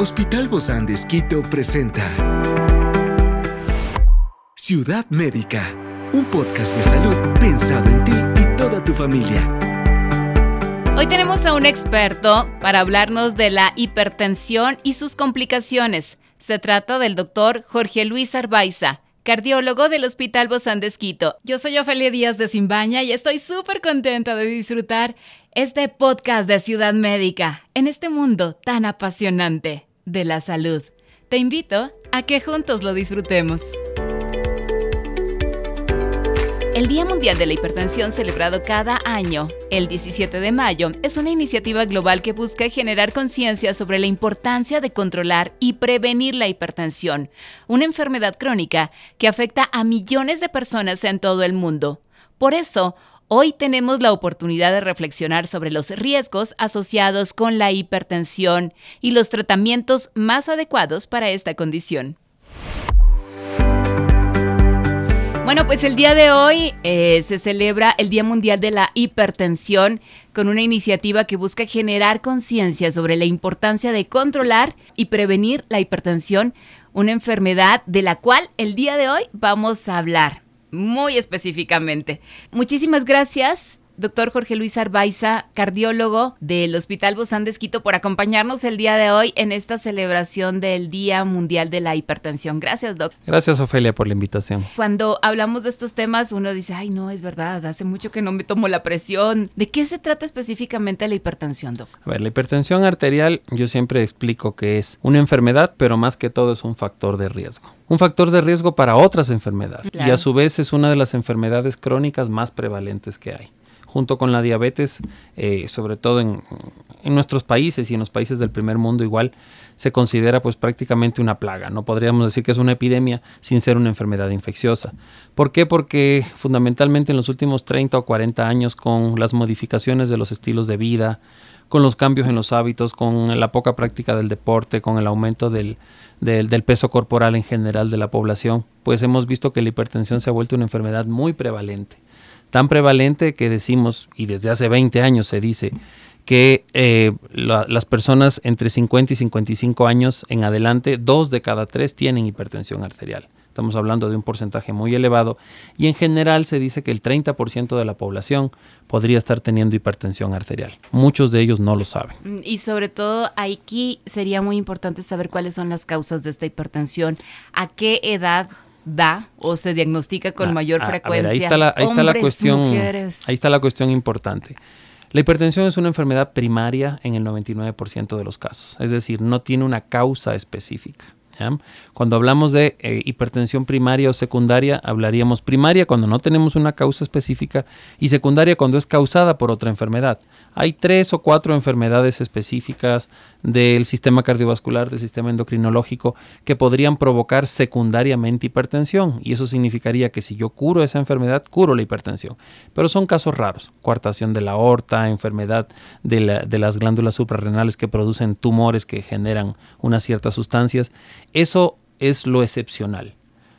Hospital Bozán de Esquito presenta Ciudad Médica, un podcast de salud pensado en ti y toda tu familia. Hoy tenemos a un experto para hablarnos de la hipertensión y sus complicaciones. Se trata del doctor Jorge Luis Arbaiza cardiólogo del Hospital Bozán de Esquito. Yo soy Ofelia Díaz de Simbaña y estoy súper contenta de disfrutar este podcast de Ciudad Médica en este mundo tan apasionante de la salud. Te invito a que juntos lo disfrutemos. El Día Mundial de la Hipertensión celebrado cada año, el 17 de mayo, es una iniciativa global que busca generar conciencia sobre la importancia de controlar y prevenir la hipertensión, una enfermedad crónica que afecta a millones de personas en todo el mundo. Por eso, hoy tenemos la oportunidad de reflexionar sobre los riesgos asociados con la hipertensión y los tratamientos más adecuados para esta condición. Bueno, pues el día de hoy eh, se celebra el Día Mundial de la Hipertensión con una iniciativa que busca generar conciencia sobre la importancia de controlar y prevenir la hipertensión, una enfermedad de la cual el día de hoy vamos a hablar muy específicamente. Muchísimas gracias doctor Jorge Luis Arbaiza, cardiólogo del Hospital Bozán de Esquito, por acompañarnos el día de hoy en esta celebración del Día Mundial de la Hipertensión. Gracias, doc. Gracias, Ofelia, por la invitación. Cuando hablamos de estos temas, uno dice, ay, no, es verdad, hace mucho que no me tomo la presión. ¿De qué se trata específicamente la hipertensión, doc? A ver, la hipertensión arterial, yo siempre explico que es una enfermedad, pero más que todo es un factor de riesgo un factor de riesgo para otras enfermedades y a su vez es una de las enfermedades crónicas más prevalentes que hay junto con la diabetes, eh, sobre todo en, nuestros países y en los países del primer mundo igual, se considera pues prácticamente una plaga. No podríamos decir que es una epidemia sin ser una enfermedad infecciosa. ¿Por qué? Porque fundamentalmente en los últimos 30 o 40 años con las modificaciones de los estilos de vida, con los cambios en los hábitos, con la poca práctica del deporte, con el aumento del, del, peso corporal en general de la población, pues hemos visto que la hipertensión se ha vuelto una enfermedad muy prevalente tan prevalente que decimos, y desde hace 20 años se dice, que eh, las personas entre 50 y 55 años en adelante, dos de cada tres tienen hipertensión arterial. Estamos hablando de un porcentaje muy elevado y en general se dice que el 30% de la población podría estar teniendo hipertensión arterial. Muchos de ellos no lo saben. Mm, y sobre todo aquí sería muy importante saber cuáles son las causas de esta hipertensión, a qué edad da o se diagnostica con ah, mayor frecuencia. ahí está la, ahí está la cuestión, ahí está la cuestión importante. La hipertensión es una enfermedad primaria en el 99% de los casos, es decir, no tiene una causa específica. Cuando hablamos de eh, hipertensión primaria o secundaria, hablaríamos primaria cuando no tenemos una causa específica y secundaria cuando es causada por otra enfermedad. Hay tres o cuatro enfermedades específicas del sistema cardiovascular, del sistema endocrinológico, que podrían provocar secundariamente hipertensión. Y eso significaría que si yo curo esa enfermedad, curo la hipertensión. Pero son casos raros. Coartación de la aorta, enfermedad de las glándulas suprarrenales que producen tumores que generan unas ciertas sustancias. Eso es lo excepcional.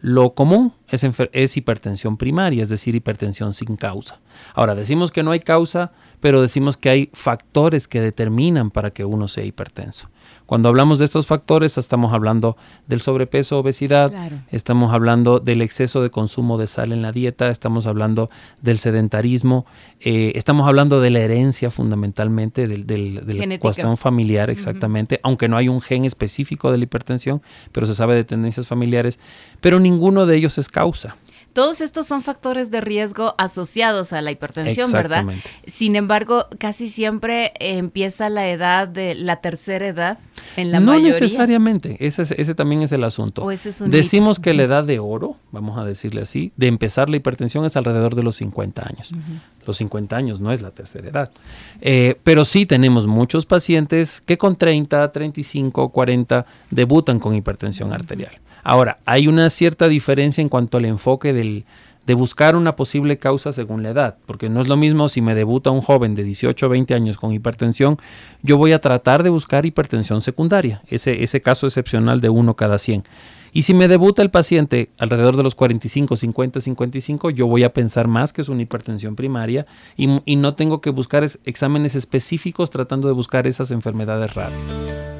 Lo común es, hipertensión primaria, es decir, hipertensión sin causa. Ahora, decimos que no hay causa, pero decimos que hay factores que determinan para que uno sea hipertenso. Cuando hablamos de estos factores, estamos hablando del sobrepeso, obesidad, estamos hablando del exceso de consumo de sal en la dieta, estamos hablando del sedentarismo, eh, estamos hablando de la herencia fundamentalmente, del, de la cuestión familiar exactamente, aunque no hay un gen específico de la hipertensión, pero se sabe de tendencias familiares, pero ninguno de ellos es causa. Todos estos son factores de riesgo asociados a la hipertensión, ¿verdad? Sin embargo, casi siempre empieza la edad de la tercera edad en la no mayoría. No necesariamente, ese, ese también es el asunto. Decimos que la edad de oro, vamos a decirle así, de empezar la hipertensión es alrededor de los 50 años. Los 50 años no es la tercera edad. Eh, pero sí tenemos muchos pacientes que con 30, 35, 40 debutan con hipertensión arterial. Ahora, hay una cierta diferencia en cuanto al enfoque del, de buscar una posible causa según la edad, porque no es lo mismo si me debuta un joven de 18 o 20 años con hipertensión, yo voy a tratar de buscar hipertensión secundaria, ese, ese caso excepcional de uno cada 100. Y si me debuta el paciente alrededor de los 45, 50, 55, yo voy a pensar más que es una hipertensión primaria y, y no tengo que buscar exámenes específicos tratando de buscar esas enfermedades raras.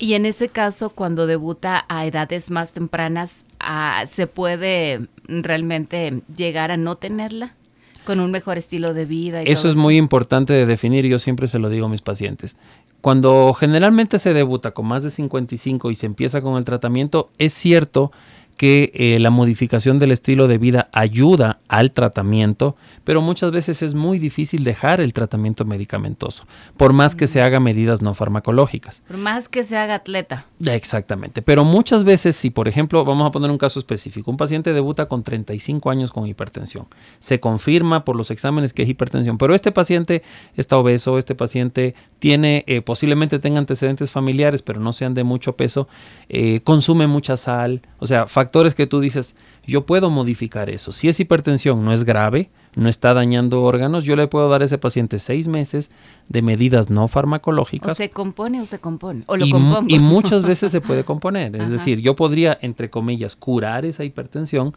Y en ese caso, cuando debuta a edades más tempranas, ah, ¿se puede realmente llegar a no tenerla? Con un mejor estilo de vida. Y Eso es muy importante de definir yo siempre se lo digo a mis pacientes. Cuando generalmente se debuta con más de 55 y se empieza con el tratamiento, es cierto que eh, la modificación del estilo de vida ayuda al tratamiento, pero muchas veces es muy difícil dejar el tratamiento medicamentoso, por más que se haga medidas no farmacológicas. Por más que se haga atleta. Exactamente, pero muchas veces si por ejemplo, vamos a poner un caso específico, un paciente debuta con 35 años con hipertensión, se confirma por los exámenes que es hipertensión, pero este paciente está obeso, este paciente tiene, eh, posiblemente tenga antecedentes familiares, pero no sean de mucho peso, eh, consume mucha sal, o sea, factores que tú dices, yo puedo modificar eso. Si es hipertensión, no es grave, no está dañando órganos, yo le puedo dar a ese paciente seis meses de medidas no farmacológicas. O se compone o se compone. O lo y, y muchas veces se puede componer. Es decir, yo podría, entre comillas, curar esa hipertensión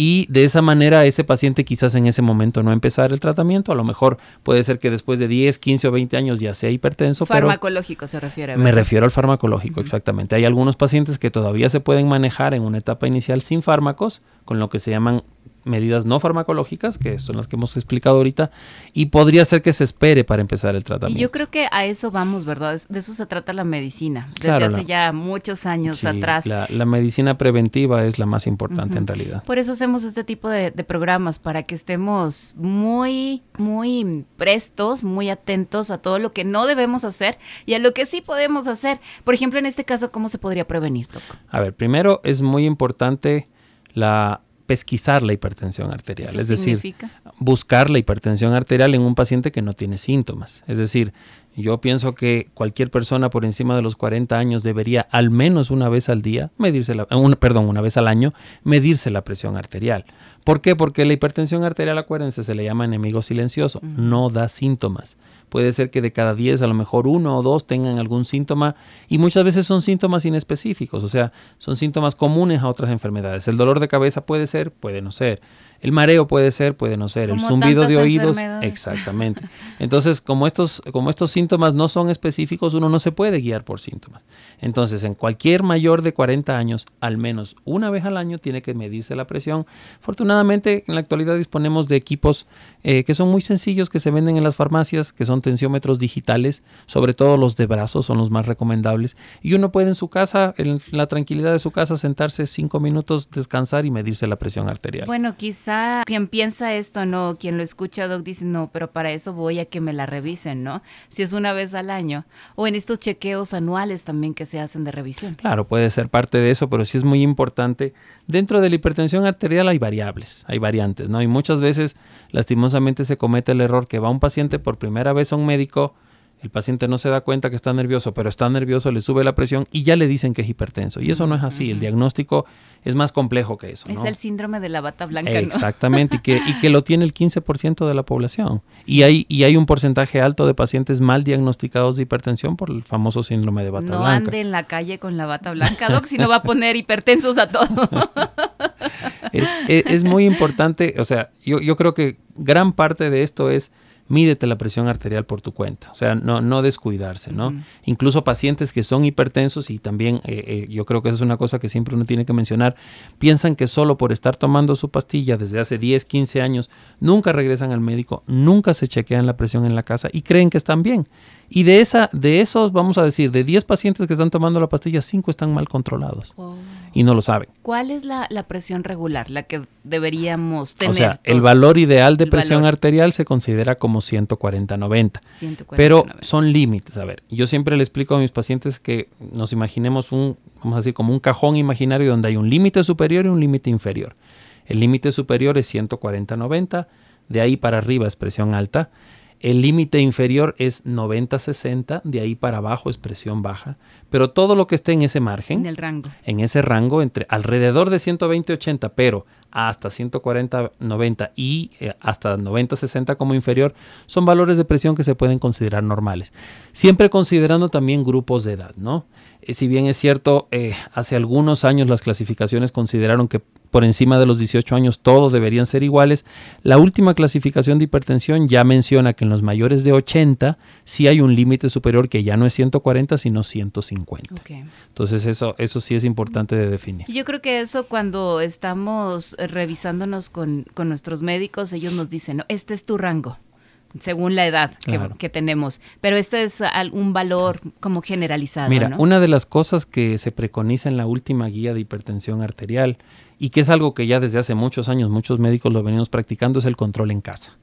y de esa manera ese paciente quizás en ese momento no empezar el tratamiento, a lo mejor puede ser que después de 10, 15 o 20 años ya sea hipertenso. Farmacológico se refiere. Me refiero al farmacológico, exactamente. Hay algunos pacientes que todavía se pueden manejar en una etapa inicial sin fármacos, con lo que se llaman medidas no farmacológicas, que son las que hemos explicado ahorita, y podría ser que se espere para empezar el tratamiento. Y yo creo que a eso vamos, ¿verdad? De eso se trata la medicina, desde hace ya muchos años atrás. La, medicina preventiva es la más importante en realidad. Por eso hacemos este tipo de, programas, para que estemos muy, muy prestos, muy atentos a todo lo que no debemos hacer y a lo que sí podemos hacer. Por ejemplo, en este caso, ¿cómo se podría prevenir, Toco? A ver, primero es muy importante la pesquisar la hipertensión arterial, es decir, buscar la hipertensión arterial en un paciente que no tiene síntomas. Es decir, yo pienso que cualquier persona por encima de los 40 años debería al menos una vez al día medirse la, perdón, una vez al año medirse la presión arterial. ¿Por qué? Porque la hipertensión arterial, acuérdense, se le llama enemigo silencioso, no da síntomas. Puede ser que de cada 10 a lo mejor uno o dos tengan algún síntoma y muchas veces son síntomas inespecíficos, o sea, son síntomas comunes a otras enfermedades. El dolor de cabeza puede ser, puede no ser. El mareo puede ser, puede no ser. el zumbido de oídos, exactamente. Entonces, como estos, como estos síntomas no son específicos, uno no se puede guiar por síntomas. Entonces, en cualquier mayor de 40 años, al menos una vez al año tiene que medirse la presión. Afortunadamente, en la actualidad disponemos de equipos eh, que son muy sencillos, que se venden en las farmacias, que son tensiómetros digitales, sobre todo los de brazos son los más recomendables. Y uno puede en su casa, en la tranquilidad de su casa, sentarse cinco minutos, descansar y medirse la presión arterial. Bueno, quizás quien piensa esto, no, quien lo escucha, Doc, dice, no, pero para eso voy a que me la revisen, ¿no? Si es una vez al año. O en estos chequeos anuales también que se hacen de revisión. Claro, puede ser parte de eso, pero sí es muy importante. Dentro de la hipertensión arterial hay variables, hay variantes, ¿no? Y muchas veces, lastimosamente, se comete el error que va un paciente por primera vez a un médico, el paciente no se da cuenta que está nervioso, pero está nervioso, le sube la presión y ya le dicen que es hipertenso. Y eso no es así. El diagnóstico es más complejo que eso. Es el síndrome de la bata blanca. Exactamente, y, que, y que lo tiene el 15% de la población. Y, hay, y hay un porcentaje alto de pacientes mal diagnosticados de hipertensión por el famoso síndrome de bata blanca. No ande en la calle con la bata blanca, Doc, si no va a poner hipertensos a todos. es, es, muy importante, o sea, yo, yo creo que gran parte de esto es mídete la presión arterial por tu cuenta, o sea, no, no descuidarse, ¿no? Incluso pacientes que son hipertensos y también eh, eh, yo creo que eso es una cosa que siempre uno tiene que mencionar, piensan que solo por estar tomando su pastilla desde hace 10, 15 años, nunca regresan al médico, nunca se chequean la presión en la casa y creen que están bien. Y de, esa, de esos, vamos a decir, de 10 pacientes que están tomando la pastilla, 5 están mal controlados y no lo saben. ¿Cuál es la, presión regular, la que deberíamos tener? O sea, el valor ideal de presión arterial se considera como 140-90. Pero son límites. A ver, yo siempre le explico a mis pacientes que nos imaginemos un, vamos a decir, como un cajón imaginario donde hay un límite superior y un límite inferior. El límite superior es 140-90, de ahí para arriba es presión alta El límite inferior es 90-60, de ahí para abajo es presión baja, pero todo lo que esté en ese margen, en el rango, en ese rango entre alrededor de 120-80, pero hasta 140-90 y eh, hasta 90-60 como inferior, son valores de presión que se pueden considerar normales. Siempre considerando también grupos de edad, ¿no? Eh, si bien es cierto, eh, hace algunos años las clasificaciones consideraron que por encima de los 18 años todos deberían ser iguales, la última clasificación de hipertensión ya menciona que en los mayores de 80 sí hay un límite superior que ya no es 140 sino 150. Entonces eso, eso sí es importante de definir. Yo creo que eso cuando estamos revisándonos con, con nuestros médicos, ellos nos dicen, no, este es tu rango según la edad que, tenemos. Pero este es un valor como generalizado. Mira, una de las cosas que se preconiza en la última guía de hipertensión arterial y que es algo que ya desde hace muchos años muchos médicos lo venimos practicando es el control en casa.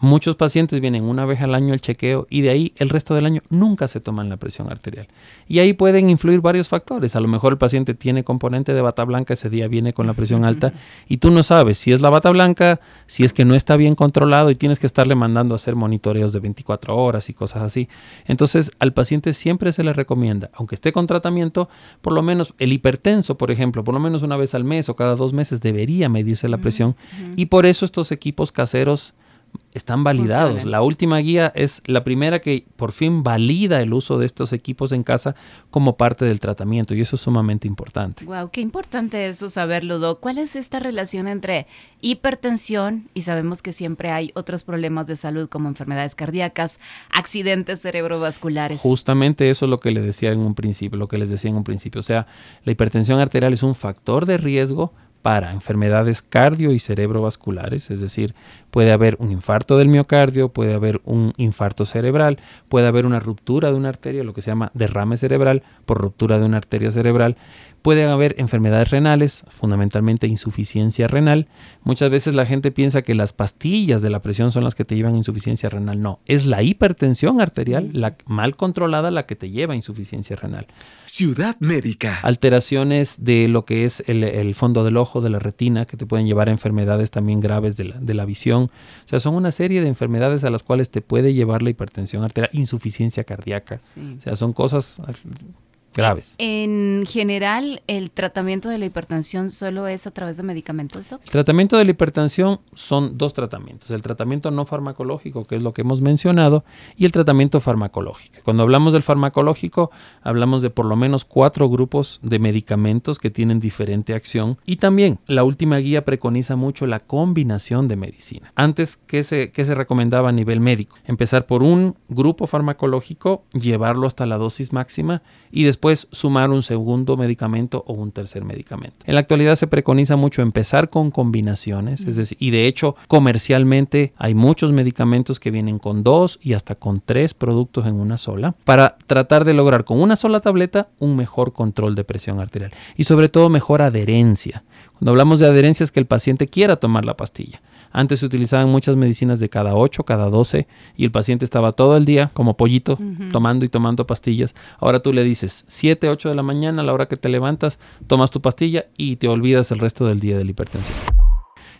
Muchos pacientes vienen una vez al año al chequeo y de ahí el resto del año nunca se toman la presión arterial. Y ahí pueden influir varios factores. A lo mejor el paciente tiene componente de bata blanca, ese día viene con la presión alta y tú no sabes si es la bata blanca, si es que no está bien controlado y tienes que estarle mandando a hacer monitoreos de 24 horas y cosas así. Entonces al paciente siempre se le recomienda, aunque esté con tratamiento, por lo menos el hipertenso, por ejemplo, por lo menos una vez al mes o cada dos meses debería medirse la presión. Y por eso estos equipos caseros están validados. La última guía es la primera que por fin valida el uso de estos equipos en casa como parte del tratamiento y eso es sumamente importante. Wow, qué importante eso saberlo, Doc. ¿Cuál es esta relación entre hipertensión y sabemos que siempre hay otros problemas de salud como enfermedades cardíacas, accidentes cerebrovasculares? Justamente eso es lo que le decía en un principio, lo que les decía en un principio, o sea, la hipertensión arterial es un factor de riesgo para enfermedades cardio y cerebrovasculares, es decir, puede haber un infarto del miocardio, puede haber un infarto cerebral, puede haber una ruptura de una arteria, lo que se llama derrame cerebral por ruptura de una arteria cerebral, Pueden haber enfermedades renales, fundamentalmente insuficiencia renal. Muchas veces la gente piensa que las pastillas de la presión son las que te llevan a insuficiencia renal. No, es la hipertensión arterial, la mal controlada, la que te lleva a insuficiencia renal. Ciudad médica. Alteraciones de lo que es el, fondo del ojo, de la retina, que te pueden llevar a enfermedades también graves de la, de la visión. O sea, son una serie de enfermedades a las cuales te puede llevar la hipertensión arterial, insuficiencia cardíaca. O sea, son cosas graves. En general, ¿el tratamiento de la hipertensión solo es a través de medicamentos, doctor? El tratamiento de la hipertensión son dos tratamientos. El tratamiento no farmacológico, que es lo que hemos mencionado, y el tratamiento farmacológico. Cuando hablamos del farmacológico, hablamos de por lo menos cuatro grupos de medicamentos que tienen diferente acción. Y también la última guía preconiza mucho la combinación de medicina. Antes, ¿qué se, qué se recomendaba a nivel médico? Empezar por un grupo farmacológico, llevarlo hasta la dosis máxima y después después sumar un segundo medicamento o un tercer medicamento. En la actualidad se preconiza mucho empezar con combinaciones, es decir, y de hecho comercialmente hay muchos medicamentos que vienen con dos y hasta con tres productos en una sola para tratar de lograr con una sola tableta un mejor control de presión arterial y sobre todo mejor adherencia. Cuando hablamos de adherencia es que el paciente quiera tomar la pastilla. Antes se utilizaban muchas medicinas de cada 8, cada 12 y el paciente estaba todo el día como pollito tomando y tomando pastillas. Ahora tú le dices 7, 8 de la mañana a la hora que te levantas, tomas tu pastilla y te olvidas el resto del día de la hipertensión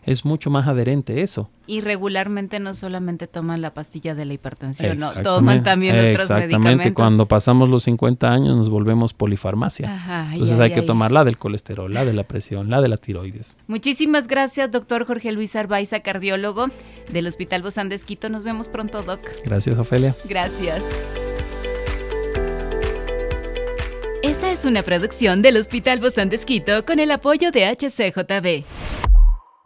es mucho más adherente eso. Y regularmente no solamente toman la pastilla de la hipertensión, no, toman también otros medicamentos. Exactamente, cuando pasamos los 50 años nos volvemos polifarmacia. Entonces hay que tomar la del colesterol, la de la presión, la de la tiroides. Muchísimas gracias, doctor Jorge Luis Arbaiza, cardiólogo del Hospital Bozán de Nos vemos pronto, doc. Gracias, Ofelia. Gracias. Esta es una producción del Hospital Bozán de con el apoyo de HCJB.